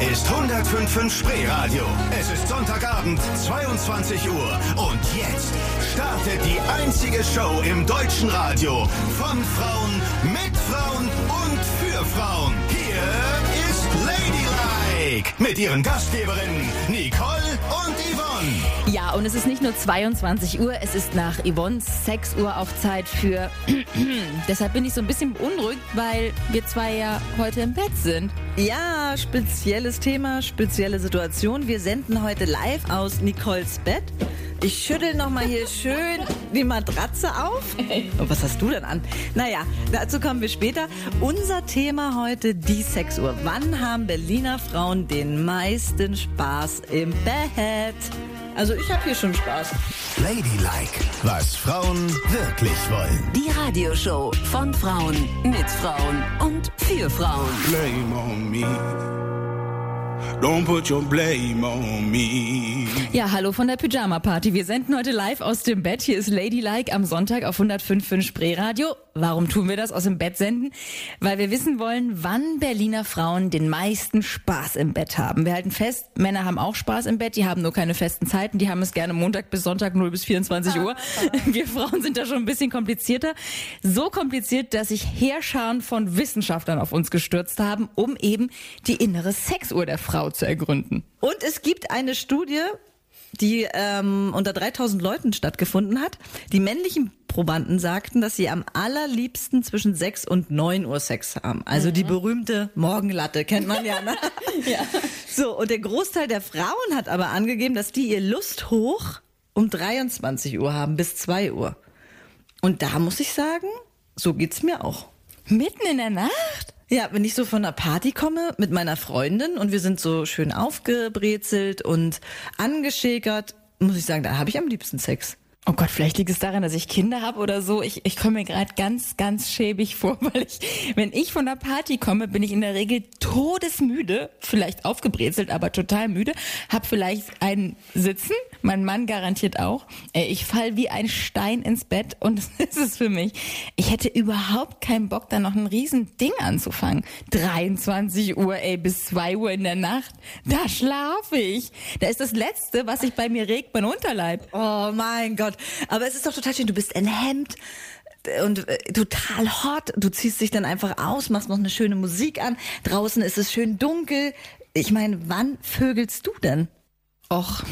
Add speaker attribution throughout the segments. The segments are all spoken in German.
Speaker 1: ist 105.5 Spreeradio. Es ist Sonntagabend, 22 Uhr. Und jetzt startet die einzige Show im deutschen Radio. Von Frauen, mit Frauen und für Frauen. Hier ist Ladylike. Mit ihren Gastgeberinnen Nicole und Yvonne.
Speaker 2: Ja, und es ist nicht nur 22 Uhr, es ist nach Yvonnes 6 Uhr auch Zeit für... Deshalb bin ich so ein bisschen beunruhigt, weil wir zwei ja heute im Bett sind.
Speaker 3: Ja, spezielles Thema, spezielle Situation. Wir senden heute live aus Nicoles Bett. Ich schüttel nochmal hier schön die Matratze auf. Und was hast du denn an? Naja, dazu kommen wir später. Unser Thema heute, die Sexuhr. Wann haben Berliner Frauen den meisten Spaß im Bett? Also ich habe hier schon Spaß.
Speaker 1: Ladylike, was Frauen wirklich wollen.
Speaker 4: Die Radioshow von Frauen, mit Frauen und für Frauen.
Speaker 5: blame on me. Don't put your blame on me.
Speaker 2: Ja, hallo von der Pyjama Party. Wir senden heute live aus dem Bett. Hier ist Ladylike am Sonntag auf 105.5 Spreeradio. Warum tun wir das aus dem Bett senden? Weil wir wissen wollen, wann Berliner Frauen den meisten Spaß im Bett haben. Wir halten fest, Männer haben auch Spaß im Bett, die haben nur keine festen Zeiten, die haben es gerne Montag bis Sonntag 0 bis 24 Uhr. Wir Frauen sind da schon ein bisschen komplizierter. So kompliziert, dass sich Heerscharen von Wissenschaftlern auf uns gestürzt haben, um eben die innere Sexuhr der Frau zu ergründen.
Speaker 3: Und es gibt eine Studie, die ähm, unter 3000 Leuten stattgefunden hat. Die männlichen Probanden sagten, dass sie am allerliebsten zwischen 6 und 9 Uhr Sex haben. Also die berühmte Morgenlatte, kennt man ja, ne? ja. So, und der Großteil der Frauen hat aber angegeben, dass die ihr Lust hoch um 23 Uhr haben, bis 2 Uhr. Und da muss ich sagen, so geht's mir auch.
Speaker 2: Mitten in der Nacht?
Speaker 3: Ja, wenn ich so von einer Party komme mit meiner Freundin und wir sind so schön aufgebrezelt und angeschäkert, muss ich sagen, da habe ich am liebsten Sex.
Speaker 2: Oh Gott, vielleicht liegt es daran, dass ich Kinder habe oder so. Ich, ich komme mir gerade ganz, ganz schäbig vor, weil ich, wenn ich von der Party komme, bin ich in der Regel todesmüde, vielleicht aufgebrezelt, aber total müde, hab vielleicht einen Sitzen, mein Mann garantiert auch. Ey, Ich fall wie ein Stein ins Bett und das ist es für mich. Ich hätte überhaupt keinen Bock, da noch ein riesen Ding anzufangen. 23 Uhr, ey, bis 2 Uhr in der Nacht, da schlafe ich. Da ist das Letzte, was sich bei mir regt, mein Unterleib.
Speaker 3: Oh mein Gott. Aber es ist doch total schön. Du bist ein Hemd und äh, total hot. Du ziehst dich dann einfach aus, machst noch eine schöne Musik an. Draußen ist es schön dunkel. Ich meine, wann vögelst du denn?
Speaker 2: Och,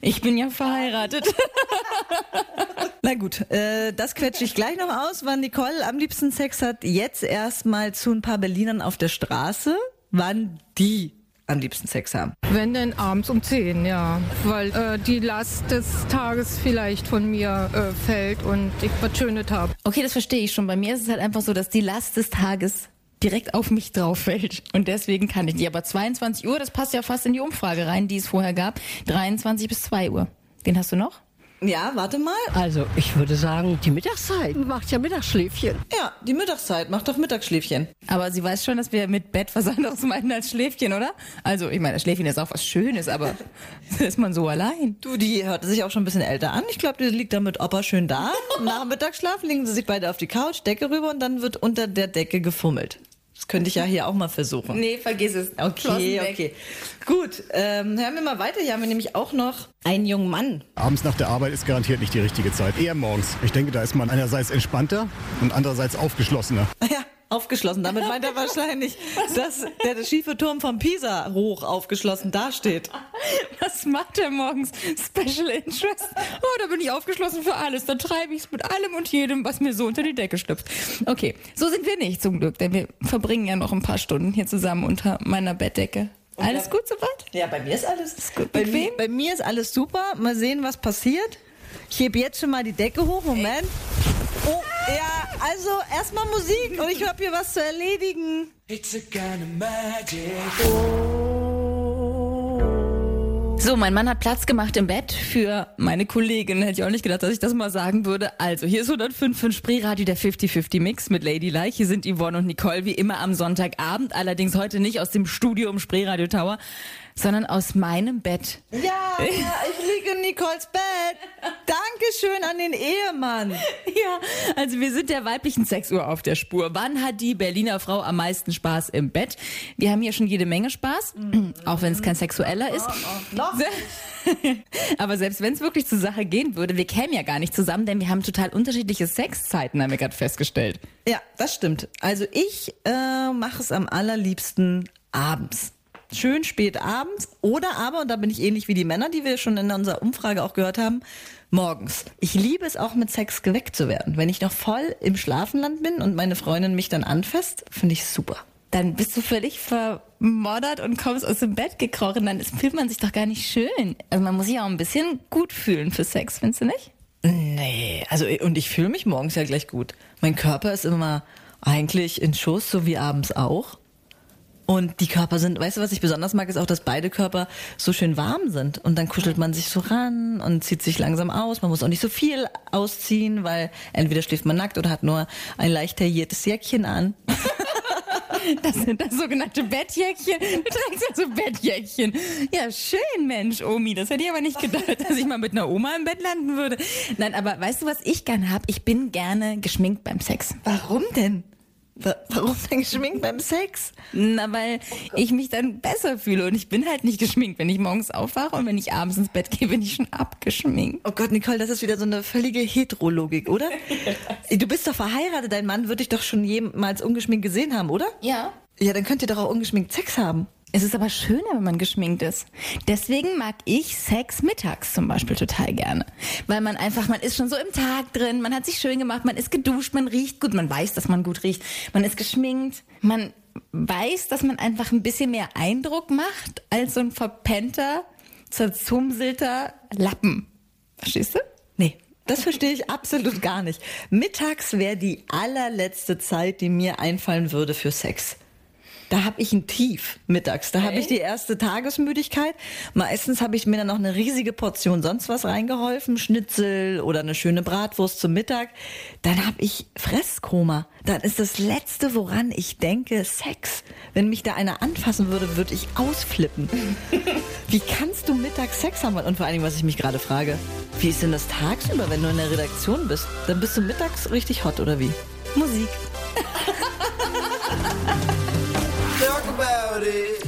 Speaker 2: ich bin ja verheiratet.
Speaker 3: Na gut, äh, das quetsche ich gleich noch aus, wann Nicole am liebsten Sex hat. Jetzt erstmal zu ein paar Berlinern auf der Straße, wann die am liebsten Sex haben.
Speaker 6: Wenn denn abends um 10, ja. Weil äh, die Last des Tages vielleicht von mir äh, fällt und ich was Schönes habe.
Speaker 2: Okay, das verstehe ich schon. Bei mir ist es halt einfach so, dass die Last des Tages direkt auf mich drauf fällt. Und deswegen kann ich nicht. Aber 22 Uhr, das passt ja fast in die Umfrage rein, die es vorher gab. 23 bis 2 Uhr. Den hast du noch?
Speaker 3: Ja, warte mal.
Speaker 7: Also, ich würde sagen, die Mittagszeit macht ja Mittagsschläfchen.
Speaker 3: Ja, die Mittagszeit, mach doch Mittagsschläfchen.
Speaker 2: Aber sie weiß schon, dass wir mit Bett was anderes meinen als Schläfchen, oder? Also, ich meine, das Schläfchen ist auch was Schönes, aber ist man so allein?
Speaker 3: Du, die hörte sich auch schon ein bisschen älter an. Ich glaube, die liegt da mit Opa schön da. Nach dem Mittagsschlaf legen sie sich beide auf die Couch, Decke rüber und dann wird unter der Decke gefummelt. Das könnte ich ja hier auch mal versuchen.
Speaker 2: Nee, vergiss es.
Speaker 3: Okay, okay. Gut, ähm, hören wir mal weiter. Hier haben wir nämlich auch noch einen jungen Mann.
Speaker 8: Abends nach der Arbeit ist garantiert nicht die richtige Zeit. Eher morgens. Ich denke, da ist man einerseits entspannter und andererseits aufgeschlossener.
Speaker 3: Ja, aufgeschlossen. Damit meint er wahrscheinlich, dass der, schiefe Turm von Pisa hoch aufgeschlossen dasteht.
Speaker 2: Was macht er morgens? Special Interest? Oh, da bin ich aufgeschlossen für alles. Dann treibe ich es mit allem und jedem, was mir so unter die Decke schlüpft. Okay, so sind wir nicht zum Glück, denn wir verbringen ja noch ein paar Stunden hier zusammen unter meiner Bettdecke. Alles gut soweit?
Speaker 3: Ja, bei mir ist alles
Speaker 2: gut.
Speaker 3: Bei, mi- bei mir ist alles super. Mal sehen, was passiert. Ich heb jetzt schon mal die Decke hoch. Moment. Oh, ja, also erstmal Musik und ich habe hier was zu erledigen.
Speaker 2: So, mein Mann hat Platz gemacht im Bett für meine Kollegin. Hätte ich auch nicht gedacht, dass ich das mal sagen würde. Also, hier ist 105 von Spreeradio, der 50-50 Mix mit Ladylike. Hier sind Yvonne und Nicole wie immer am Sonntagabend. Allerdings heute nicht aus dem Studio im Spreeradio Tower, sondern aus meinem Bett.
Speaker 3: Ja, ja, ich liege in Nicoles Bett. Dankeschön an den Ehemann.
Speaker 2: Ja, also wir sind der weiblichen Sexuhr auf der Spur. Wann hat die Berliner Frau am meisten Spaß im Bett? Wir haben hier schon jede Menge Spaß, auch wenn es kein sexueller ist.
Speaker 3: Noch?
Speaker 2: Aber selbst wenn es wirklich zur Sache gehen würde, wir kämen ja gar nicht zusammen, denn wir haben total unterschiedliche Sexzeiten, haben wir gerade festgestellt.
Speaker 3: Ja, das stimmt. Also ich äh, mache es am allerliebsten abends. Schön spät abends oder aber, und da bin ich ähnlich wie die Männer, die wir schon in unserer Umfrage auch gehört haben, morgens. Ich liebe es auch mit Sex geweckt zu werden. Wenn ich noch voll im Schlafenland bin und meine Freundin mich dann anfasst, finde ich super.
Speaker 2: Dann bist du völlig vermoddert und kommst aus dem Bett gekrochen, dann fühlt man sich doch gar nicht schön. Also man muss sich auch ein bisschen gut fühlen für Sex, findest du nicht?
Speaker 3: Nee, also und ich fühle mich morgens ja gleich gut. Mein Körper ist immer eigentlich in Schuss, so wie abends auch. Und die Körper sind, weißt du, was ich besonders mag, ist auch, dass beide Körper so schön warm sind. Und dann kuschelt man sich so ran und zieht sich langsam aus. Man muss auch nicht so viel ausziehen, weil entweder schläft man nackt oder hat nur ein leicht tailliertes Jäckchen an.
Speaker 2: Das sind das sogenannte Bettjäckchen. Du trägst ja so Bettjäckchen. Ja, schön, Mensch, Omi. Das hätte ich aber nicht gedacht, dass ich mal mit einer Oma im Bett landen würde. Nein, aber weißt du, was ich gern hab? Ich bin gerne geschminkt beim Sex.
Speaker 3: Warum denn? Wa- Warum denn geschminkt beim Sex?
Speaker 2: Na, weil ich mich dann besser fühle und ich bin halt nicht geschminkt. Wenn ich morgens aufwache und wenn ich abends ins Bett gehe, bin ich schon abgeschminkt.
Speaker 3: Oh Gott, Nicole, das ist wieder so eine völlige Heterologik, oder? Du bist doch verheiratet, dein Mann wird dich doch schon jemals ungeschminkt gesehen haben, oder?
Speaker 2: Ja.
Speaker 3: Ja, dann könnt ihr doch auch ungeschminkt Sex haben.
Speaker 2: Es ist aber schöner, wenn man geschminkt ist. Deswegen mag ich Sex mittags zum Beispiel total gerne. Weil man einfach, man ist schon so im Tag drin, man hat sich schön gemacht, man ist geduscht, man riecht gut, man weiß, dass man gut riecht, man ist geschminkt, man weiß, dass man einfach ein bisschen mehr Eindruck macht als so ein verpennter, zerzumselter Lappen. Verstehst du?
Speaker 3: Nee, das verstehe ich absolut gar nicht. Mittags wäre die allerletzte Zeit, die mir einfallen würde für Sex. Da habe ich ein Tief mittags. Da habe ich die erste Tagesmüdigkeit. Meistens habe ich mir dann noch eine riesige Portion sonst was reingeholfen, Schnitzel oder eine schöne Bratwurst zum Mittag. Dann habe ich Fresskoma. Dann ist das Letzte, woran ich denke, Sex. Wenn mich da einer anfassen würde, würde ich ausflippen. Wie kannst du mittags Sex haben? Und vor allen Dingen, was ich mich gerade frage, wie ist denn das tagsüber, wenn du in der Redaktion bist? Dann bist du mittags richtig hot oder wie?
Speaker 2: Musik.
Speaker 1: Ladylike,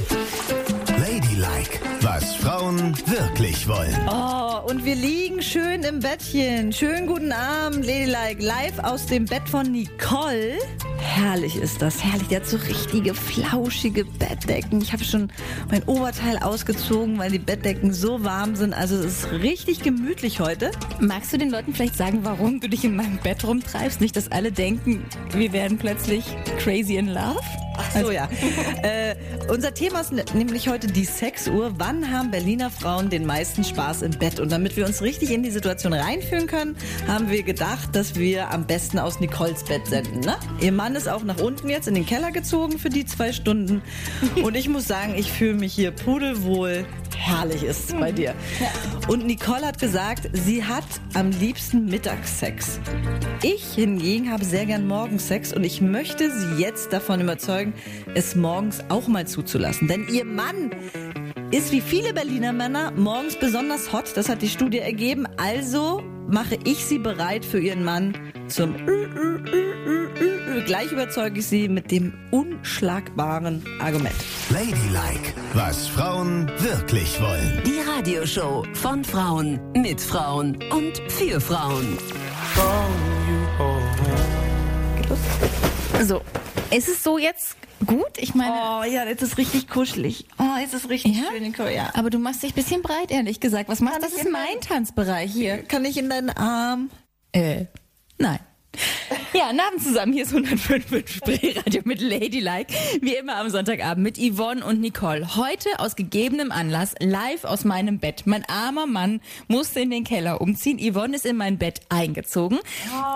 Speaker 1: was Frauen wirklich wollen.
Speaker 3: Oh, und wir liegen schön im Bettchen. Schönen guten Abend, Ladylike. Live aus dem Bett von Nicole. Herrlich ist das, herrlich. Der hat so richtige flauschige Bettdecken. Ich habe schon mein Oberteil ausgezogen, weil die Bettdecken so warm sind. Also es ist richtig gemütlich heute.
Speaker 2: Magst du den Leuten vielleicht sagen, warum du dich in meinem Bett rumtreibst? Nicht, dass alle denken, wir werden plötzlich crazy in love?
Speaker 3: Ach so, ja. äh, unser Thema ist nämlich heute die Sexuhr. Wann haben Berliner Frauen den meisten Spaß im Bett? Und damit wir uns richtig in die Situation reinführen können, haben wir gedacht, dass wir am besten aus Nicoles Bett senden. Ne? Ihr Mann ist auch nach unten jetzt in den Keller gezogen für die zwei Stunden. Und ich muss sagen, ich fühle mich hier pudelwohl. Herrlich ist es bei dir. Und Nicole hat gesagt, sie hat am liebsten Mittagssex. Ich hingegen habe sehr gern Morgensex und ich möchte sie jetzt davon überzeugen, es morgens auch mal zuzulassen. Denn ihr Mann ist wie viele Berliner Männer morgens besonders hot. Das hat die Studie ergeben. Also mache ich sie bereit für ihren Mann zum Ü, Ü, Ü. Gleich überzeuge ich sie mit dem unschlagbaren Argument.
Speaker 1: Ladylike, was Frauen wirklich wollen.
Speaker 4: Die Radioshow von Frauen, mit Frauen und für Frauen.
Speaker 2: So, ist es so jetzt gut? Ich meine,
Speaker 3: Oh ja, jetzt ist richtig kuschelig. Oh, jetzt ist richtig
Speaker 2: Ja?
Speaker 3: schön, Nicole. Ja.
Speaker 2: aber du machst dich ein bisschen breit, ehrlich gesagt. Was machst du? Das ist
Speaker 3: in
Speaker 2: mein Tanzbereich hier.
Speaker 3: Kann ich in deinen Arm?
Speaker 2: Äh, nein. Ja, einen Abend zusammen. Hier ist 105 Spreeradio mit Ladylike. Wie immer am Sonntagabend mit Yvonne und Nicole. Heute aus gegebenem Anlass live aus meinem Bett. Mein armer Mann musste in den Keller umziehen. Yvonne ist in mein Bett eingezogen.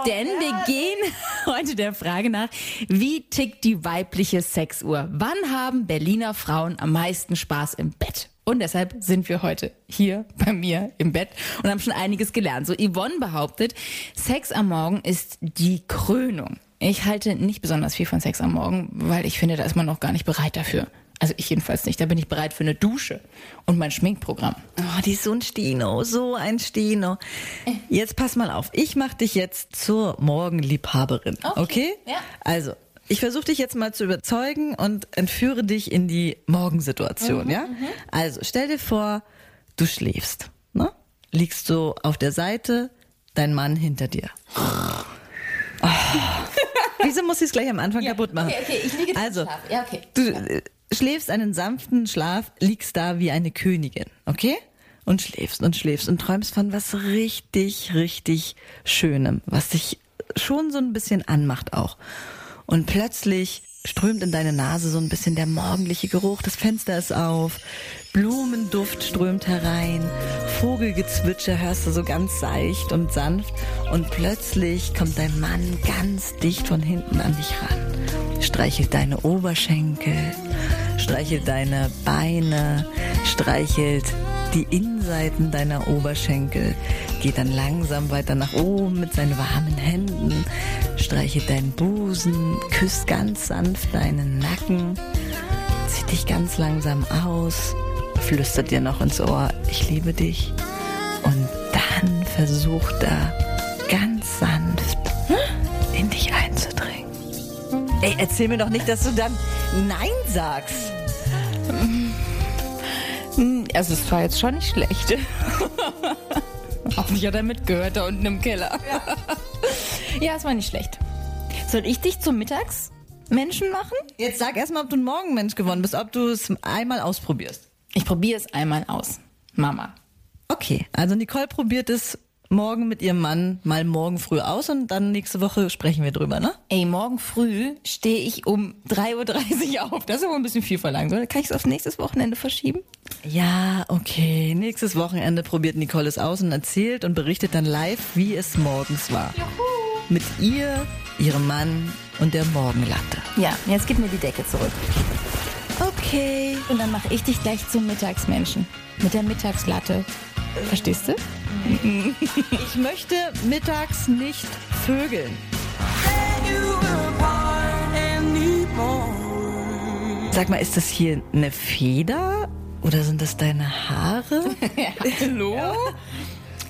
Speaker 2: denn wir gehen heute der Frage nach, wie tickt die weibliche Sexuhr? Wann haben Berliner Frauen am meisten Spaß im Bett? Und deshalb sind wir heute hier bei mir im Bett und haben schon einiges gelernt. So Yvonne behauptet, Sex am Morgen ist die Krönung. Ich halte nicht besonders viel von Sex am Morgen, weil ich finde, da ist man noch gar nicht bereit dafür. Also ich jedenfalls nicht. Da bin ich bereit für eine Dusche und mein Schminkprogramm.
Speaker 3: Oh, die ist so ein Stino, so ein Stino. Jetzt pass mal auf. Ich mach dich jetzt zur Morgenliebhaberin. Okay?
Speaker 2: Okay, ja.
Speaker 3: Also, ich versuche dich jetzt mal zu überzeugen und entführe dich in die Morgensituation, ja? Also, stell dir vor, du schläfst, ne? Liegst so auf der Seite, dein Mann hinter dir. Oh. Wieso muss ich es gleich am Anfang kaputt machen?
Speaker 2: okay, okay, ich liege
Speaker 3: also,
Speaker 2: Schlaf. Ja, okay.
Speaker 3: Du äh, schläfst einen sanften Schlaf, liegst da wie eine Königin, okay? Und schläfst und schläfst und träumst von was richtig, richtig Schönem, was dich schon so ein bisschen anmacht auch. Und plötzlich strömt in deine Nase so ein bisschen der morgendliche Geruch, das Fenster ist auf, Blumenduft strömt herein, Vogelgezwitscher hörst du so ganz seicht und sanft und plötzlich kommt dein Mann ganz dicht von hinten an dich ran, streichelt deine Oberschenkel, streichelt deine Beine, streichelt die Innenseiten deiner Oberschenkel, geht dann langsam weiter nach oben mit seinen warmen Händen, streichelt deinen Busen, küsst ganz sanft deinen Nacken, zieht dich ganz langsam aus, flüstert dir noch ins Ohr, ich liebe dich. Und dann versucht er ganz sanft in dich einzudringen. Ey, erzähl mir doch nicht, dass du dann Nein sagst.
Speaker 2: Also es war jetzt schon nicht schlecht. Hoffentlich hat er mitgehört da unten im Keller. Ja, es war nicht schlecht. Soll ich dich zum Mittagsmenschen machen?
Speaker 3: Jetzt sag erstmal, ob du ein Morgenmensch geworden bist, ob du es einmal ausprobierst.
Speaker 2: Ich probiere es einmal aus. Mama.
Speaker 3: Okay, also Nicole probiert es morgen mit ihrem Mann mal morgen früh aus und dann nächste Woche sprechen wir drüber, ne?
Speaker 2: Ey, morgen früh stehe ich um 3.30 Uhr auf. Das ist aber ein bisschen viel verlangt, oder? Kann ich es auf nächstes Wochenende verschieben?
Speaker 3: Ja, okay. Nächstes Wochenende probiert Nicole es aus und erzählt und berichtet dann live, wie es morgens war. Mit ihr, ihrem Mann und der Morgenlatte.
Speaker 2: Ja, jetzt gib mir die Decke zurück.
Speaker 3: Okay.
Speaker 2: Und dann mache ich dich gleich zum Mittagsmenschen. Mit der Mittagslatte. Verstehst du?
Speaker 3: Ich möchte mittags nicht vögeln. Sag mal, ist das hier eine Feder oder sind das deine Haare?
Speaker 2: Hallo?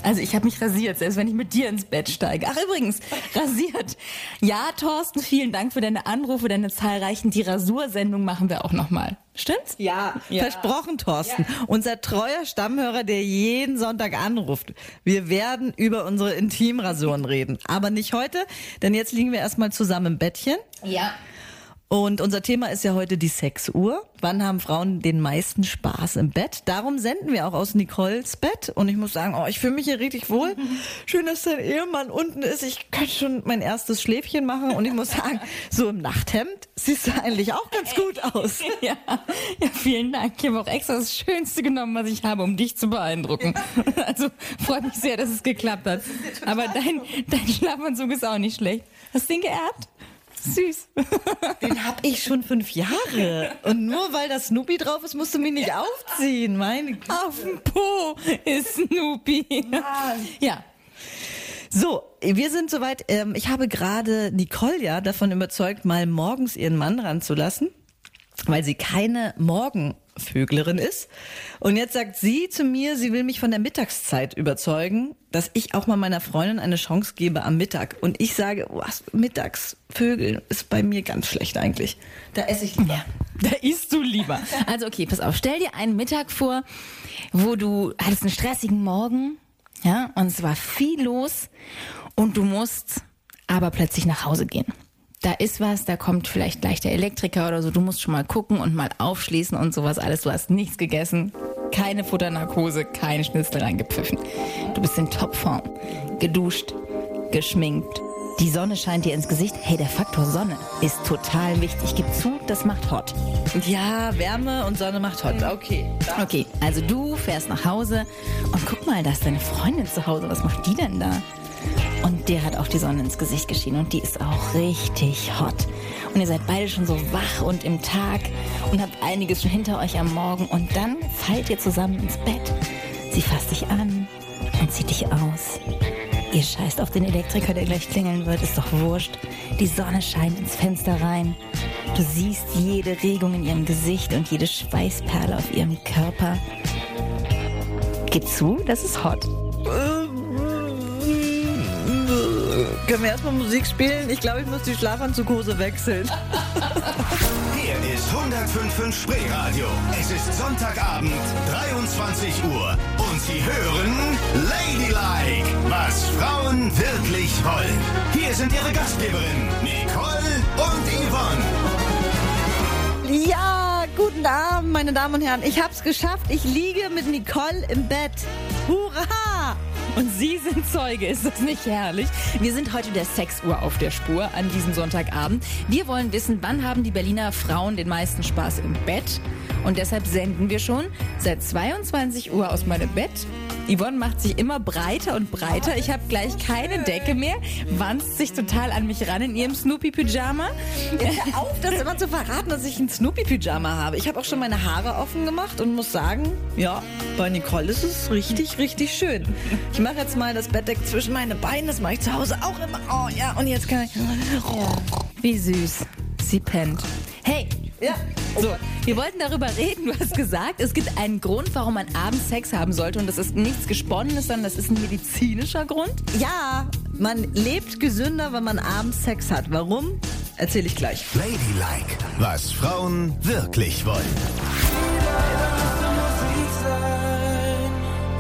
Speaker 2: Also ich habe mich rasiert, selbst wenn ich mit dir ins Bett steige. Ach übrigens, rasiert. Ja, Thorsten, vielen Dank für deine Anrufe, deine zahlreichen. Die Rasursendung machen wir auch nochmal. Stimmt's?
Speaker 3: Ja, versprochen, Thorsten. Unser treuer Stammhörer, der jeden Sonntag anruft. Wir werden über unsere Intimrasuren reden. Aber nicht heute, denn jetzt liegen wir erstmal zusammen im Bettchen.
Speaker 2: Ja.
Speaker 3: Und unser Thema ist ja heute die Sexuhr. Wann haben Frauen den meisten Spaß im Bett? Darum senden wir auch aus Nicoles Bett. Und ich muss sagen, oh, ich fühle mich hier richtig wohl. Schön, dass dein Ehemann unten ist. Ich könnte schon mein erstes Schläfchen machen. Und ich muss sagen, so im Nachthemd siehst du eigentlich auch ganz gut aus.
Speaker 2: Ja, ja, vielen Dank. Ich habe auch extra das Schönste genommen, was ich habe, um dich zu beeindrucken. Also freut mich sehr, dass es geklappt hat. Aber dein, dein Schlafanzug ist auch nicht schlecht. Hast du den geerbt? Süß.
Speaker 3: Den hab ich schon fünf Jahre. Und nur weil da Snoopy drauf ist, musst du mich nicht aufziehen. Meine Güte.
Speaker 2: Auf dem Po ist Snoopy. Ja.
Speaker 3: So, wir sind soweit. Ähm, ich habe gerade Nicole ja davon überzeugt, mal morgens ihren Mann ranzulassen, weil sie keine Morgenvöglerin ist. Und jetzt sagt sie zu mir, sie will mich von der Mittagszeit überzeugen, dass ich auch mal meiner Freundin eine Chance gebe am Mittag. Und ich sage, was, Mittagsvögeln ist bei mir ganz schlecht eigentlich. Da esse ich lieber.
Speaker 2: Da isst du lieber. Also okay, pass auf. Stell dir einen Mittag vor, wo du hattest einen stressigen Morgen, ja, und es war viel los und du musst aber plötzlich nach Hause gehen. Da ist was, da kommt vielleicht gleich der Elektriker oder so. Du musst schon mal gucken und mal aufschließen und sowas alles. Du hast nichts gegessen, keine Futternarkose, keine Schnitzel reingepfiffen. Du bist in Topform, geduscht, geschminkt. Die Sonne scheint dir ins Gesicht. Hey, der Faktor Sonne ist total wichtig. Gib zu, das macht hot.
Speaker 3: Ja, Wärme und Sonne macht hot. Okay.
Speaker 2: Okay, also du fährst nach Hause und guck mal, da ist deine Freundin zu Hause. Was macht die denn da? Und der hat auch die Sonne ins Gesicht geschienen und die ist auch richtig hot. Und ihr seid beide schon so wach und im Tag und habt einiges schon hinter euch am Morgen und dann fallt ihr zusammen ins Bett. Sie fasst dich an und zieht dich aus. Ihr scheißt auf den Elektriker, der gleich klingeln wird, ist doch wurscht. Die Sonne scheint ins Fenster rein. Du siehst jede Regung in ihrem Gesicht und jede Schweißperle auf ihrem Körper. Geh zu, das ist hot.
Speaker 3: Können wir erstmal Musik spielen? Ich glaube, ich muss die Schlafanzughose wechseln.
Speaker 1: Hier ist 105.5 Spreeradio. Es ist Sonntagabend, 23 Uhr. Und Sie hören Ladylike, was Frauen wirklich wollen. Hier sind Ihre Gastgeberinnen, Nicole und Yvonne.
Speaker 3: Ja, guten Abend, meine Damen und Herren. Ich hab's geschafft. Ich liege mit Nicole im Bett. Hurra!
Speaker 2: Und Sie sind Zeuge, ist das nicht herrlich? Wir sind heute der Sexuhr auf der Spur an diesem Sonntagabend. Wir wollen wissen, wann haben die Berliner Frauen den meisten Spaß im Bett? Und deshalb senden wir schon seit 22 Uhr aus meinem Bett. Yvonne macht sich immer breiter und breiter. Ich habe gleich keine Decke mehr, wanzt sich total an mich ran in ihrem Snoopy-Pyjama.
Speaker 3: Hör auf, das immer zu verraten, dass ich ein Snoopy-Pyjama habe. Ich habe auch schon meine Haare offen gemacht und muss sagen, ja, bei Nicole ist es richtig, richtig schön. Ich mache jetzt mal das Bettdeck zwischen meine Beine. Das mache ich zu Hause auch immer. Oh ja, und jetzt kann ich...
Speaker 2: Wie süß. Sie pennt. Hey,
Speaker 3: Ja,
Speaker 2: So, wir wollten darüber reden. Du hast gesagt, es gibt einen Grund, warum man abends Sex haben sollte. Und das ist nichts Gesponnenes, sondern das ist ein medizinischer Grund.
Speaker 3: ja, man lebt gesünder, wenn man abends Sex hat. Warum? Erzähle ich gleich.
Speaker 1: Ladylike, was Frauen wirklich wollen.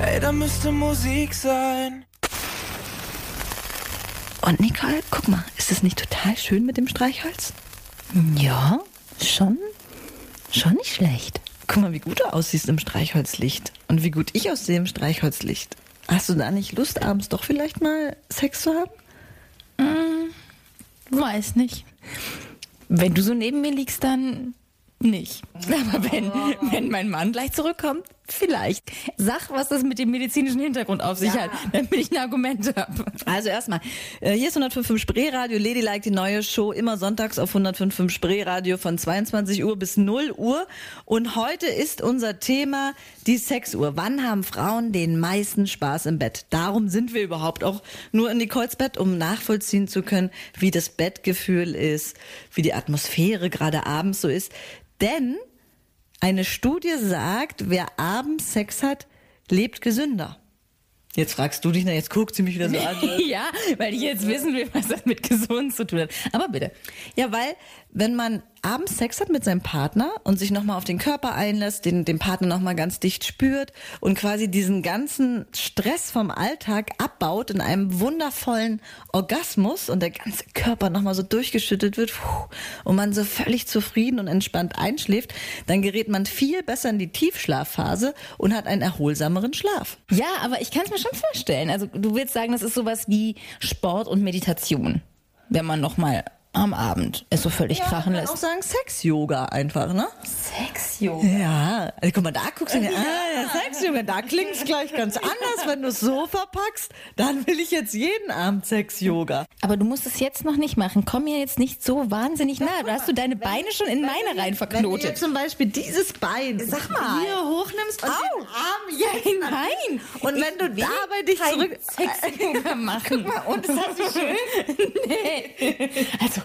Speaker 5: Ey, da müsste Musik sein.
Speaker 3: Und Nicole, guck mal, ist das nicht total schön mit dem Streichholz?
Speaker 2: Ja, schon. Schon nicht schlecht.
Speaker 3: Guck mal, wie gut du aussiehst im Streichholzlicht. Und wie gut ich aussehe im Streichholzlicht. Hast du da nicht Lust, abends doch vielleicht mal Sex zu haben?
Speaker 2: Weiß nicht. Wenn du so neben mir liegst, dann nicht. Aber wenn, wenn mein Mann gleich zurückkommt, vielleicht. Sag, was das mit dem medizinischen Hintergrund auf sich hat, damit ich ein Argument habe.
Speaker 3: Also erstmal, äh, hier ist 105.5 Spreeradio, Ladylike, die neue Show, immer sonntags auf 105.5 Spreeradio von 22 Uhr bis 0 Uhr. Und heute ist unser Thema die Sexuhr. Wann haben Frauen den meisten Spaß im Bett? Darum sind wir überhaupt auch nur in Nicoles Bett, um nachvollziehen zu können, wie das Bettgefühl ist, wie die Atmosphäre gerade abends so ist. Denn eine Studie sagt, wer abends Sex hat, lebt gesünder. Jetzt fragst du dich, na jetzt guckt sie mich wieder so an.
Speaker 2: ja, weil ich jetzt wissen will, was das mit gesund zu tun hat. Aber bitte.
Speaker 3: Ja, weil wenn man abends Sex hat mit seinem Partner und sich nochmal auf den Körper einlässt, den, den Partner nochmal ganz dicht spürt und quasi diesen ganzen Stress vom Alltag abbaut in einem wundervollen Orgasmus und der ganze Körper nochmal so durchgeschüttet wird und man so völlig zufrieden und entspannt einschläft, dann gerät man viel besser in die Tiefschlafphase und hat einen erholsameren Schlaf.
Speaker 2: Ja, aber ich kann es mir schon vorstellen. Also du willst sagen, das ist sowas wie Sport und Meditation, wenn man nochmal am Abend es so völlig krachen
Speaker 3: Man kann auch
Speaker 2: lässt.
Speaker 3: sagen Sex-Yoga einfach, ne?
Speaker 2: Sex-Yoga.
Speaker 3: Ja, also guck mal, da guckst du dir, ah, ja, Sex-Yoga, da klingt's gleich ganz anders, wenn du es so verpackst. Dann will ich jetzt jeden Abend Sex-Yoga.
Speaker 2: Aber du musst es jetzt noch nicht machen. Komm mir jetzt nicht so wahnsinnig nah. Da hast du deine Beine schon in meine rein
Speaker 3: Wenn du
Speaker 2: verknotet.
Speaker 3: zum Beispiel dieses Bein
Speaker 2: Sag mal.
Speaker 3: hier hochnimmst und
Speaker 2: Au.
Speaker 3: den Arm jetzt
Speaker 2: Nein.
Speaker 3: und wenn du dabei dich zurück...
Speaker 2: Sex-Yoga machen.
Speaker 3: Und ist das so schön?
Speaker 2: nee. Also,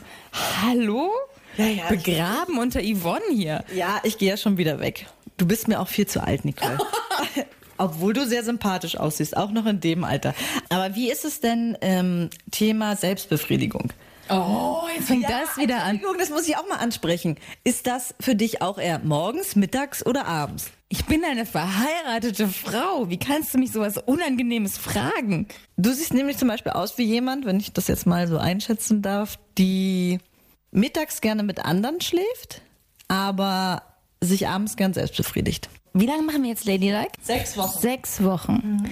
Speaker 2: hallo?
Speaker 3: Ja, ja.
Speaker 2: Begraben unter Yvonne hier.
Speaker 3: Ja, ich gehe ja schon wieder weg. Du bist mir auch viel zu alt, Nicole. Obwohl du sehr sympathisch aussiehst, auch noch in dem Alter. Aber wie ist es denn ähm, Thema Selbstbefriedigung?
Speaker 2: Oh, jetzt fängt das wieder an.
Speaker 3: Das muss ich auch mal ansprechen. Ist das für dich auch eher morgens, mittags oder abends?
Speaker 2: Ich bin eine verheiratete Frau. Wie kannst du mich sowas Unangenehmes fragen?
Speaker 3: Du siehst nämlich zum Beispiel aus wie jemand, wenn ich das jetzt mal so einschätzen darf, die mittags gerne mit anderen schläft, aber sich abends gern selbst befriedigt.
Speaker 2: Wie lange machen wir jetzt Ladylike?
Speaker 3: Sechs Wochen.
Speaker 2: Sechs Wochen.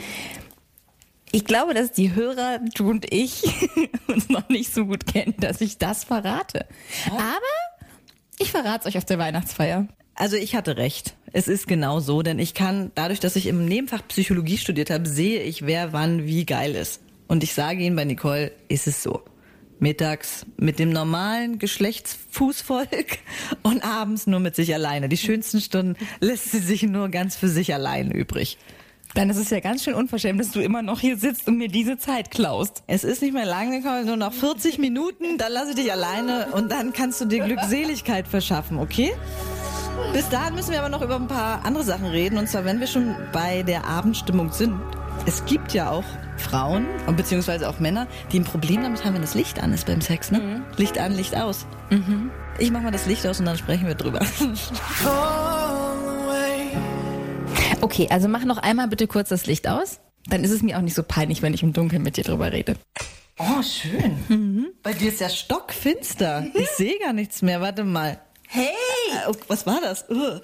Speaker 2: Ich glaube, dass die Hörer, du und ich, uns noch nicht so gut kennen, dass ich das verrate. Aber ich verrate es euch auf der Weihnachtsfeier.
Speaker 3: Also ich hatte recht. Es ist genau so, denn ich kann, dadurch, dass ich im Nebenfach Psychologie studiert habe, sehe ich, wer wann wie geil ist. Und ich sage Ihnen, bei Nicole ist es so. Mittags mit dem normalen Geschlechtsfußvolk und abends nur mit sich alleine. Die schönsten Stunden lässt sie sich nur ganz für sich allein übrig.
Speaker 2: Dann ist es ja ganz schön unverschämt, dass du immer noch hier sitzt und mir diese Zeit klaust.
Speaker 3: Es ist nicht mehr lange, nur noch 40 Minuten, dann lasse ich dich alleine und dann kannst du dir Glückseligkeit verschaffen, okay? Bis dahin müssen wir aber noch über ein paar andere Sachen reden. Und zwar, wenn wir schon bei der Abendstimmung sind. Es gibt ja auch Frauen und beziehungsweise auch Männer, die ein Problem damit haben, wenn das Licht an ist beim Sex. Ne? Licht an, Licht aus. Ich mach mal das Licht aus und dann sprechen wir drüber.
Speaker 2: Okay, also mach noch einmal bitte kurz das Licht aus. Dann ist es mir auch nicht so peinlich, wenn ich im Dunkeln mit dir drüber rede.
Speaker 3: Oh, schön. Bei dir ist ja stockfinster. Ich sehe gar nichts mehr. Warte mal. Hey! Oh, was war das? Oh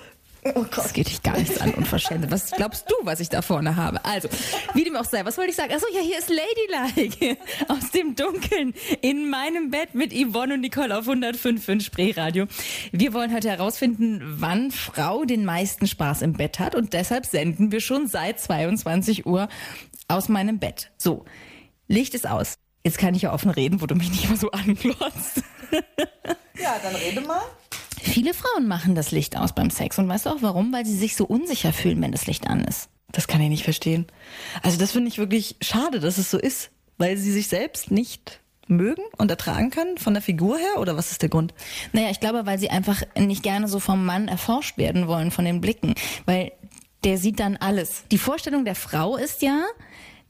Speaker 2: Das geht dich gar nichts an, unverschämt. Was glaubst du, was ich da vorne habe? Also, wie dem auch sei, was wollte ich sagen? Achso, ja, hier ist Ladylike aus dem Dunkeln in meinem Bett mit Yvonne und Nicole auf 105 in Spreeradio. Wir wollen heute herausfinden, wann Frau den meisten Spaß im Bett hat und deshalb senden wir schon seit 22 Uhr aus meinem Bett. So, Licht ist aus. Jetzt kann ich ja offen reden, wo du mich nicht immer so anglotzt.
Speaker 3: Ja, dann rede mal.
Speaker 2: Viele Frauen machen das Licht aus beim Sex und weißt du auch warum? Weil sie sich so unsicher fühlen, wenn das Licht an ist.
Speaker 3: Das kann ich nicht verstehen. Also das finde ich wirklich schade, dass es so ist, weil sie sich selbst nicht mögen und ertragen können von der Figur her oder was ist der Grund?
Speaker 2: Naja, ich glaube, weil sie einfach nicht gerne so vom Mann erforscht werden wollen, von den Blicken. Weil der sieht dann alles. Die Vorstellung der Frau ist ja,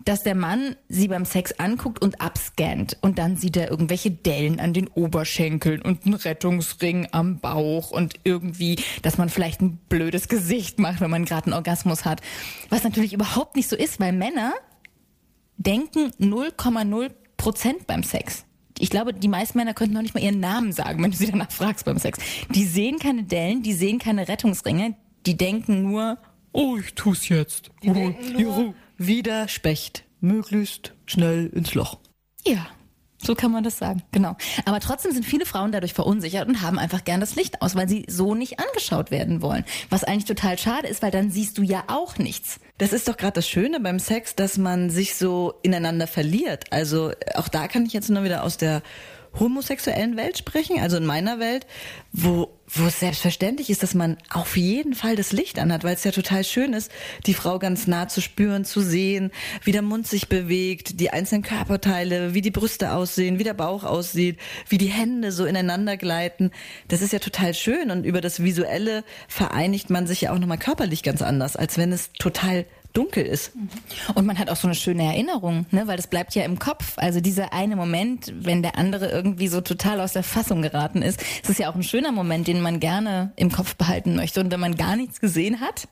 Speaker 2: dass der Mann sie beim Sex anguckt und abscannt. Und dann sieht er irgendwelche Dellen an den Oberschenkeln und einen Rettungsring am Bauch und irgendwie, dass man vielleicht ein blödes Gesicht macht, wenn man gerade einen Orgasmus hat. Was natürlich überhaupt nicht so ist, weil Männer denken 0,0 Prozent beim Sex. Ich glaube, die meisten Männer könnten noch nicht mal ihren Namen sagen, wenn du sie danach fragst beim Sex. Die sehen keine Dellen, die sehen keine Rettungsringe, die denken nur, oh, ich tu's jetzt. Oh, juhu.
Speaker 3: Wieder Specht. Möglichst schnell ins Loch.
Speaker 2: Ja, so kann man das sagen, genau. Aber trotzdem sind viele Frauen dadurch verunsichert und haben einfach gern das Licht aus, weil sie so nicht angeschaut werden wollen. Was eigentlich total schade ist, weil dann siehst du ja auch nichts.
Speaker 3: Das ist doch gerade das Schöne beim Sex, dass man sich so ineinander verliert. Also auch da kann ich jetzt nur wieder aus der homosexuellen Welt sprechen, also in meiner Welt, wo, wo es selbstverständlich ist, dass man auf jeden Fall das Licht anhat, weil es ja total schön ist, die Frau ganz nah zu spüren, zu sehen, wie der Mund sich bewegt, die einzelnen Körperteile, wie die Brüste aussehen, wie der Bauch aussieht, wie die Hände so ineinander gleiten. Das ist ja total schön und über das Visuelle vereinigt man sich ja auch nochmal körperlich ganz anders, als wenn es total dunkel ist.
Speaker 2: Und man hat auch so eine schöne Erinnerung, ne? weil das bleibt ja im Kopf. Also dieser eine Moment, wenn der andere irgendwie so total aus der Fassung geraten ist, es ist ja auch ein schöner Moment, den man gerne im Kopf behalten möchte. Und wenn man gar nichts gesehen hat,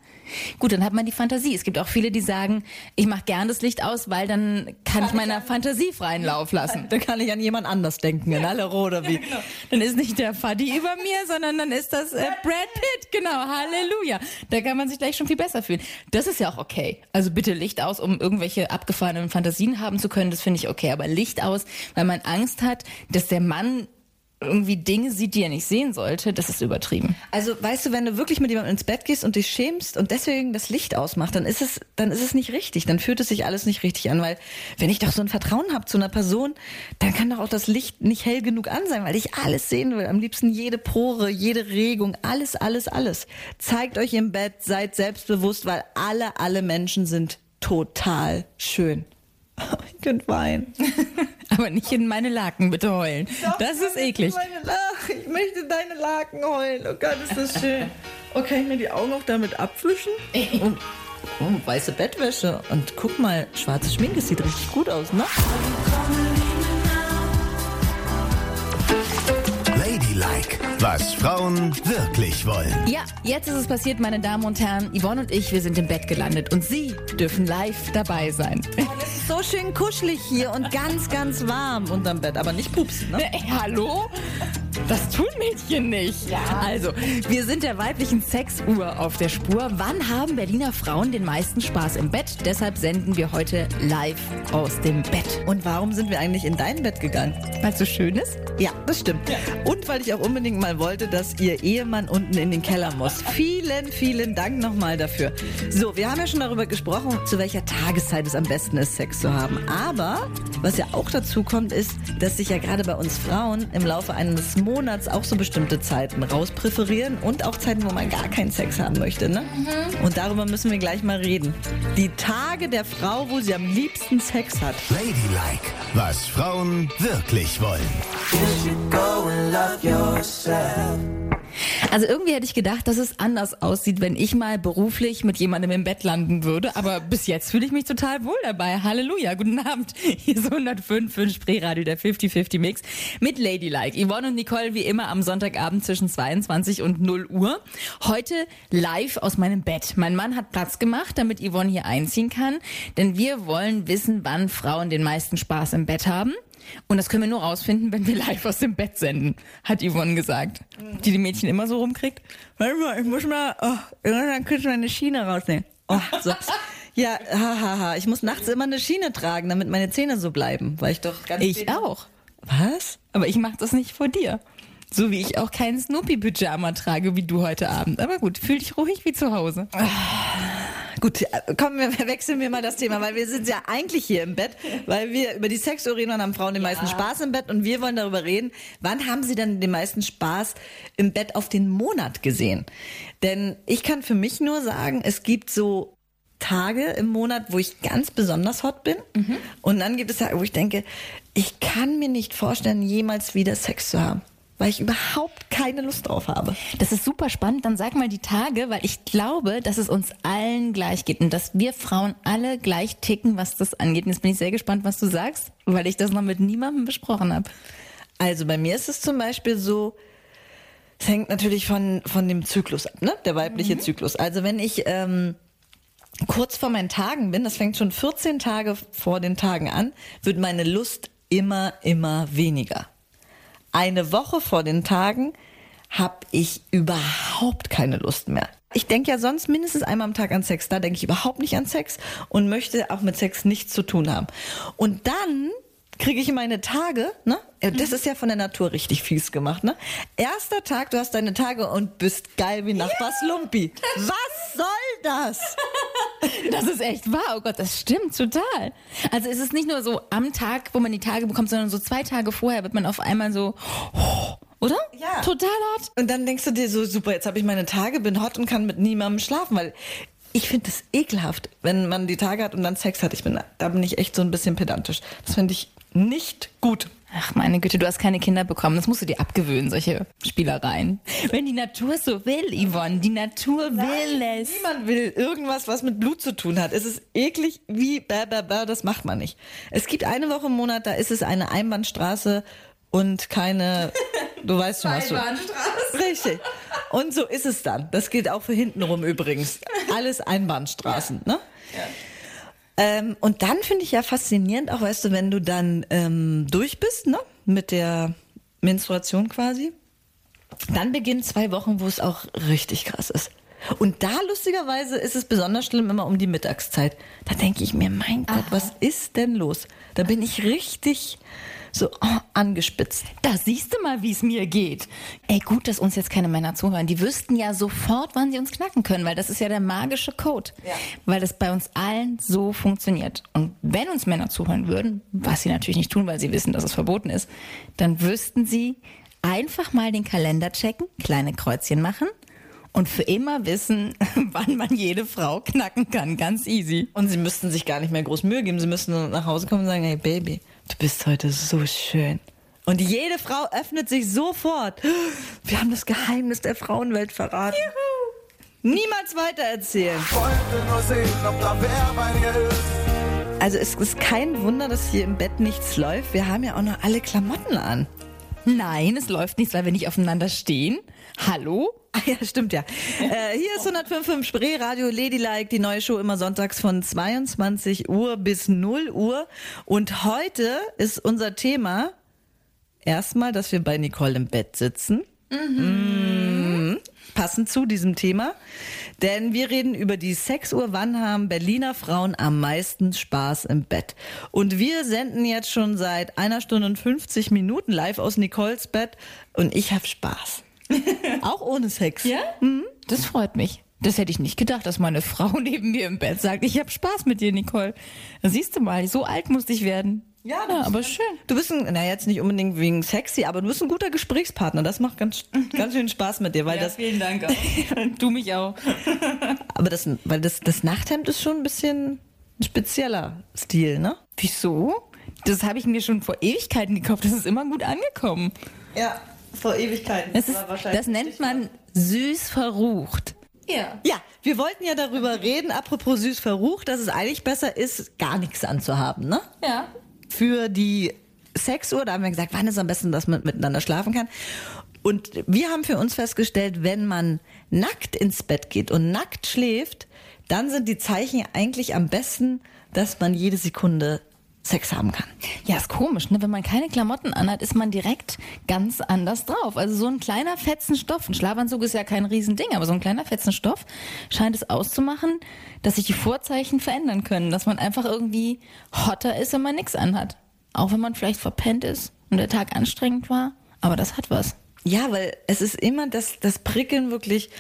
Speaker 2: gut, dann hat man die Fantasie. Es gibt auch viele, die sagen, ich mache gern das Licht aus, weil dann kann, ich meiner Fantasie freien Lauf lassen.
Speaker 3: Da kann ich an jemand anders denken, in aller oder wie.
Speaker 2: Genau. Dann ist nicht der Fadi über mir, sondern dann ist das äh, Brad Pitt. Genau, Halleluja. Da kann man sich gleich schon viel besser fühlen. Das ist ja auch okay. Also bitte Licht aus, um irgendwelche abgefahrenen Fantasien haben zu können. Das finde ich okay. Aber Licht aus, weil man Angst hat, dass der Mann irgendwie Dinge sieht, die er nicht sehen sollte, das ist übertrieben.
Speaker 3: Also weißt du, wenn du wirklich mit jemandem ins Bett gehst und dich schämst und deswegen das Licht ausmacht, dann ist es, dann ist es nicht richtig. Dann fühlt es sich alles nicht richtig an, weil wenn ich doch so ein Vertrauen habe zu einer Person, dann kann doch auch das Licht nicht hell genug an sein, weil ich alles sehen will. Am liebsten jede Pore, jede Regung, alles, alles, alles. Zeigt euch im Bett, seid selbstbewusst, weil alle, alle Menschen sind total schön. Ich könnte weinen.
Speaker 2: Aber nicht in meine Laken bitte heulen. das ist eklig.
Speaker 3: Ich möchte deine Laken heulen. Oh Gott, ist das schön. Oh, kann ich mir die Augen auch damit abwischen? Und, oh, weiße Bettwäsche. Und guck mal, schwarze Schminke sieht richtig gut aus, ne?
Speaker 1: Ladylike, was Frauen wirklich wollen.
Speaker 2: Ja, jetzt ist es passiert, meine Damen und Herren. Yvonne und ich, wir sind im Bett gelandet und Sie dürfen live dabei sein.
Speaker 3: So schön kuschelig hier und ganz, ganz warm unterm Bett. Aber nicht pupsen, ne?
Speaker 2: Ey, hallo? Das tun Mädchen nicht. Ja. Also, wir sind der weiblichen Sexuhr auf der Spur. Wann haben Berliner Frauen den meisten Spaß im Bett? Deshalb senden wir heute live aus dem Bett.
Speaker 3: Und warum sind wir eigentlich in dein Bett gegangen?
Speaker 2: Weil es so schön ist?
Speaker 3: Ja, das stimmt. Und weil ich auch unbedingt mal wollte, dass ihr Ehemann unten in den Keller muss. Vielen, vielen Dank nochmal dafür. So, wir haben ja schon darüber gesprochen, zu welcher Tageszeit es am besten ist, Sex zu haben. Aber was ja auch dazu kommt, ist, dass sich ja gerade bei uns Frauen im Laufe eines Monats Monats auch so bestimmte Zeiten rauspräferieren und auch Zeiten, wo man gar keinen Sex haben möchte. Ne? Und darüber müssen wir gleich mal reden. Die Tage der Frau, wo sie am liebsten Sex hat.
Speaker 1: Ladylike, was Frauen wirklich wollen.
Speaker 2: Also irgendwie hätte ich gedacht, dass es anders aussieht, wenn ich mal beruflich mit jemandem im Bett landen würde. Aber bis jetzt fühle ich mich total wohl dabei. Halleluja, guten Abend. Hier ist 105 für Spreeradio, der 50-50 Mix mit Ladylike. Yvonne und Nicole wie immer am Sonntagabend zwischen 22 und 0 Uhr. Heute live aus meinem Bett. Mein Mann hat Platz gemacht, damit Yvonne hier einziehen kann. Denn wir wollen wissen, wann Frauen den meisten Spaß im Bett haben. Und das können wir nur rausfinden, wenn wir live aus dem Bett senden, hat Yvonne gesagt. Die die Mädchen immer so rumkriegt.
Speaker 3: Warte mal, ich muss mal, oh, irgendwann kannst du meine Schiene rausnehmen. Oh, so. Ja, hahaha. Ha, ha. Ich muss nachts immer eine Schiene tragen, damit meine Zähne so bleiben, weil ich doch ganz
Speaker 2: Ich auch.
Speaker 3: Was?
Speaker 2: Aber ich mache das nicht vor dir. So wie ich auch keinen Snoopy-Pyjama trage wie du heute Abend. Aber gut, fühl dich ruhig wie zu Hause.
Speaker 3: Gut, kommen wir, wechseln wir mal das Thema, weil wir sind ja eigentlich hier im Bett, weil wir über die Sexuhr reden und haben Frauen den meisten Spaß im Bett und wir wollen darüber reden, wann haben sie denn den meisten Spaß im Bett auf den Monat gesehen? Denn ich kann für mich nur sagen, es gibt so Tage im Monat, wo ich ganz besonders hot bin. Und dann gibt es Tage, wo ich denke, ich kann mir nicht vorstellen, jemals wieder Sex zu haben. Weil ich überhaupt keine Lust drauf habe.
Speaker 2: Das ist super spannend. Dann sag mal die Tage, weil ich glaube, dass es uns allen gleich geht und dass wir Frauen alle gleich ticken, was das angeht. Und jetzt bin ich sehr gespannt, was du sagst, weil ich das noch mit niemandem besprochen habe.
Speaker 3: Also bei mir ist es zum Beispiel so, es hängt natürlich von, von dem Zyklus ab, ne? Der weibliche Zyklus. Also wenn ich ähm, kurz vor meinen Tagen bin, das fängt schon 14 Tage vor den Tagen an, wird meine Lust immer, immer weniger. Eine Woche vor den Tagen habe ich überhaupt keine Lust mehr. Ich denke ja sonst mindestens einmal am Tag an Sex. Da denke ich überhaupt nicht an Sex und möchte auch mit Sex nichts zu tun haben. Und dann kriege ich meine Tage, ne? Das ist ja von der Natur richtig fies gemacht, ne? Erster Tag, du hast deine Tage und bist geil wie Nachbars Lumpi. Was soll das?
Speaker 2: Das ist echt wahr. Oh Gott, das stimmt total. Also es ist nicht nur so am Tag, wo man die Tage bekommt, sondern so zwei Tage vorher wird man auf einmal so, oh, oder?
Speaker 3: Ja.
Speaker 2: Total hot.
Speaker 3: Und dann denkst du dir so, super, jetzt habe ich meine Tage, bin hot und kann mit niemandem schlafen, weil ich finde es ekelhaft, wenn man die Tage hat und dann Sex hat. Ich bin, da bin ich echt so ein bisschen pedantisch. Das finde ich nicht gut.
Speaker 2: Ach meine Güte, du hast keine Kinder bekommen. Das musst du dir abgewöhnen, solche Spielereien. Wenn die Natur so will, Yvonne, die Natur will es.
Speaker 3: Niemand will irgendwas, was mit Blut zu tun hat. Es ist eklig wie bäh, bäh, bäh, das macht man nicht. Es gibt eine Woche im Monat, da ist es eine Einbahnstraße und keine, du weißt schon was du. Richtig. Und so ist es dann. Das gilt auch für hintenrum übrigens. Alles Einbahnstraßen, ne? Ähm, und dann finde ich ja faszinierend, auch weißt du, wenn du dann ähm, durch bist, ne, mit der Menstruation quasi, dann beginnen zwei Wochen, wo es auch richtig krass ist. Und da lustigerweise ist es besonders schlimm immer um die Mittagszeit. Da denke ich mir, mein Gott, was ist denn los? Da bin ich richtig so oh, angespitzt.
Speaker 2: Da siehst du mal, wie es mir geht. Ey, gut, dass uns jetzt keine Männer zuhören. Die wüssten ja sofort, wann sie uns knacken können, weil das ist ja der magische Code.
Speaker 3: Ja.
Speaker 2: Weil das bei uns allen so funktioniert. Und wenn uns Männer zuhören würden, was sie natürlich nicht tun, weil sie wissen, dass es verboten ist, dann wüssten sie einfach mal den Kalender checken, kleine Kreuzchen machen und für immer wissen, wann man jede Frau knacken kann. Ganz easy.
Speaker 3: Und sie müssten sich gar nicht mehr groß Mühe geben. Sie müssten nur nach Hause kommen und sagen, hey Baby, du bist heute so schön. Und jede Frau öffnet sich sofort. Wir haben das Geheimnis der Frauenwelt verraten. Niemals weitererzählen.
Speaker 5: Wollte nur sehen.
Speaker 3: Also es ist kein Wunder, dass hier im Bett nichts läuft. Wir haben ja auch noch alle Klamotten an.
Speaker 2: Nein, es läuft nichts, weil wir nicht aufeinander stehen. Hallo?
Speaker 3: Ah ja, stimmt ja. Äh, hier ist 105.5 Spree Radio Ladylike, die neue Show immer sonntags von 22 Uhr bis 0 Uhr. Und heute ist unser Thema erstmal, dass wir bei Nicole im Bett sitzen. Mhm. Passend zu diesem Thema. Denn wir reden über die Sexuhr. Wann haben Berliner Frauen am meisten Spaß im Bett? Und wir senden jetzt schon seit einer Stunde und 50 Minuten live aus Nicoles Bett. Und ich habe Spaß. Auch ohne Sex.
Speaker 2: Ja? Das freut mich. Das hätte ich nicht gedacht, dass meine Frau neben mir im Bett sagt, ich habe Spaß mit dir, Nicole. Siehst du mal, so alt musste ich werden.
Speaker 3: Ja,
Speaker 2: Ja, aber schön.
Speaker 3: Du bist ein, na jetzt nicht unbedingt wegen sexy, aber du bist ein guter Gesprächspartner. Das macht ganz, ganz schön Spaß mit dir, weil das,
Speaker 2: vielen Dank auch. du mich auch.
Speaker 3: aber das, weil das, das Nachthemd ist schon ein bisschen ein spezieller Stil, ne?
Speaker 2: Wieso? Das habe ich mir schon vor Ewigkeiten gekauft. Das ist immer gut angekommen.
Speaker 3: Ja, vor Ewigkeiten.
Speaker 2: Das, ist, das nennt man süß verrucht. Ja.
Speaker 3: Ja, wir wollten ja darüber reden, apropos süß verrucht, dass es eigentlich besser ist, gar nichts anzuhaben, ne?
Speaker 2: Ja.
Speaker 3: Für die Sexuhr, da haben wir gesagt, wann ist am besten, dass man miteinander schlafen kann. Und wir haben für uns festgestellt, wenn man nackt ins Bett geht und nackt schläft, dann sind die Zeichen eigentlich am besten, dass man jede Sekunde Sex haben kann.
Speaker 2: Ja, ist komisch, ne? Wenn man keine Klamotten anhat, ist man direkt ganz anders drauf. Also so ein kleiner fetzen Stoff, ein Schlafanzug ist ja kein Riesending, aber so ein kleiner fetzen Stoff scheint es auszumachen, dass sich die Vorzeichen verändern können, dass man einfach irgendwie hotter ist, wenn man nichts anhat. Auch wenn man vielleicht verpennt ist und der Tag anstrengend war, aber das hat was.
Speaker 3: Ja, weil es ist immer das, das Prickeln wirklich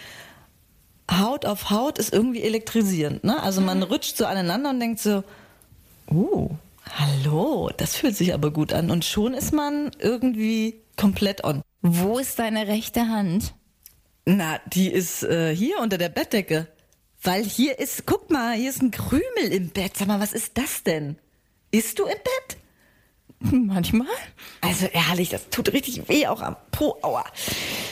Speaker 3: Haut auf Haut ist irgendwie elektrisierend. Ne? Also man rutscht so aneinander und denkt so, oh, hallo, das fühlt sich aber gut an. Und schon ist man irgendwie komplett on.
Speaker 2: Wo ist deine rechte Hand?
Speaker 3: Na, die ist äh, hier unter der Bettdecke. Weil hier ist, guck mal, hier ist ein Krümel im Bett. Sag mal, was ist das denn? Isst du im Bett?
Speaker 2: Manchmal.
Speaker 3: Also ehrlich, das tut richtig weh, auch am Po. Aua.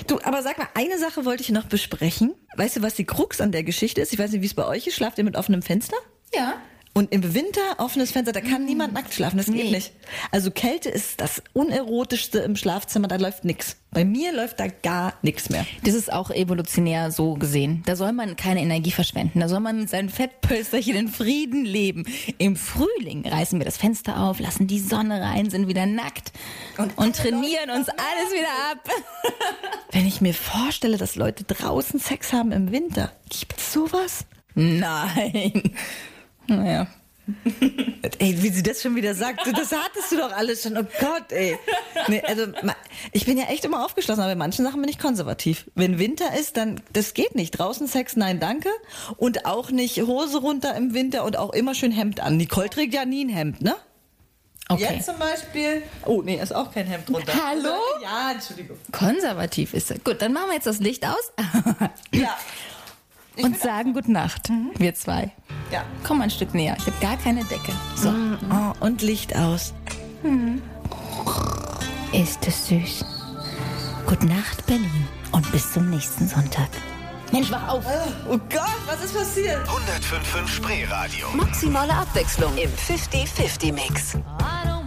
Speaker 3: Du, aber sag mal, eine Sache wollte ich noch besprechen. Weißt du, was die Krux an der Geschichte ist? Ich weiß nicht, wie es bei euch ist. Schlaft ihr mit offenem Fenster?
Speaker 2: Ja.
Speaker 3: Und im Winter offenes Fenster, da kann niemand nackt schlafen, das geht
Speaker 2: Nee.
Speaker 3: nicht. Also Kälte ist das unerotischste im Schlafzimmer, da läuft nix. Bei mir läuft da gar nichts mehr.
Speaker 2: Das ist auch evolutionär so gesehen. Da soll man keine Energie verschwenden. Da soll man mit seinen Fettpölsterchen in Frieden leben. Im Frühling reißen wir das Fenster auf, lassen die Sonne rein, sind wieder nackt und, trainieren uns alles wieder ab.
Speaker 3: Wenn ich mir vorstelle, dass Leute draußen Sex haben im Winter, gibt's sowas?
Speaker 2: Nein. Naja.
Speaker 3: Ey, wie sie das schon wieder sagt, das hattest du doch alles schon. Oh Gott, ey. Nee, also ich bin ja echt immer aufgeschlossen, aber bei manchen Sachen bin ich konservativ. Wenn Winter ist, dann das geht nicht. Draußen Sex, nein, danke. Und auch nicht Hose runter im Winter und auch immer schön Hemd an. Nicole trägt ja nie ein Hemd, ne?
Speaker 2: Okay.
Speaker 3: Jetzt zum Beispiel. Oh, nee, ist auch kein Hemd drunter.
Speaker 2: Hallo?
Speaker 3: Ja, Entschuldigung.
Speaker 2: Konservativ ist er. Gut, dann machen wir jetzt das Licht aus
Speaker 3: Ja. Ich
Speaker 2: und sagen Gute Nacht. Wir zwei.
Speaker 3: Ja.
Speaker 2: Komm ein Stück näher. Ich habe gar keine Decke. So.
Speaker 3: Oh, und Licht aus.
Speaker 2: Ist es süß. Gute Nacht, Berlin. Und bis zum nächsten Sonntag. Mensch, wach auf.
Speaker 3: Oh Gott, was ist passiert?
Speaker 1: 105.5 Spreeradio.
Speaker 4: Maximale Abwechslung im 50-50-Mix.
Speaker 9: I don't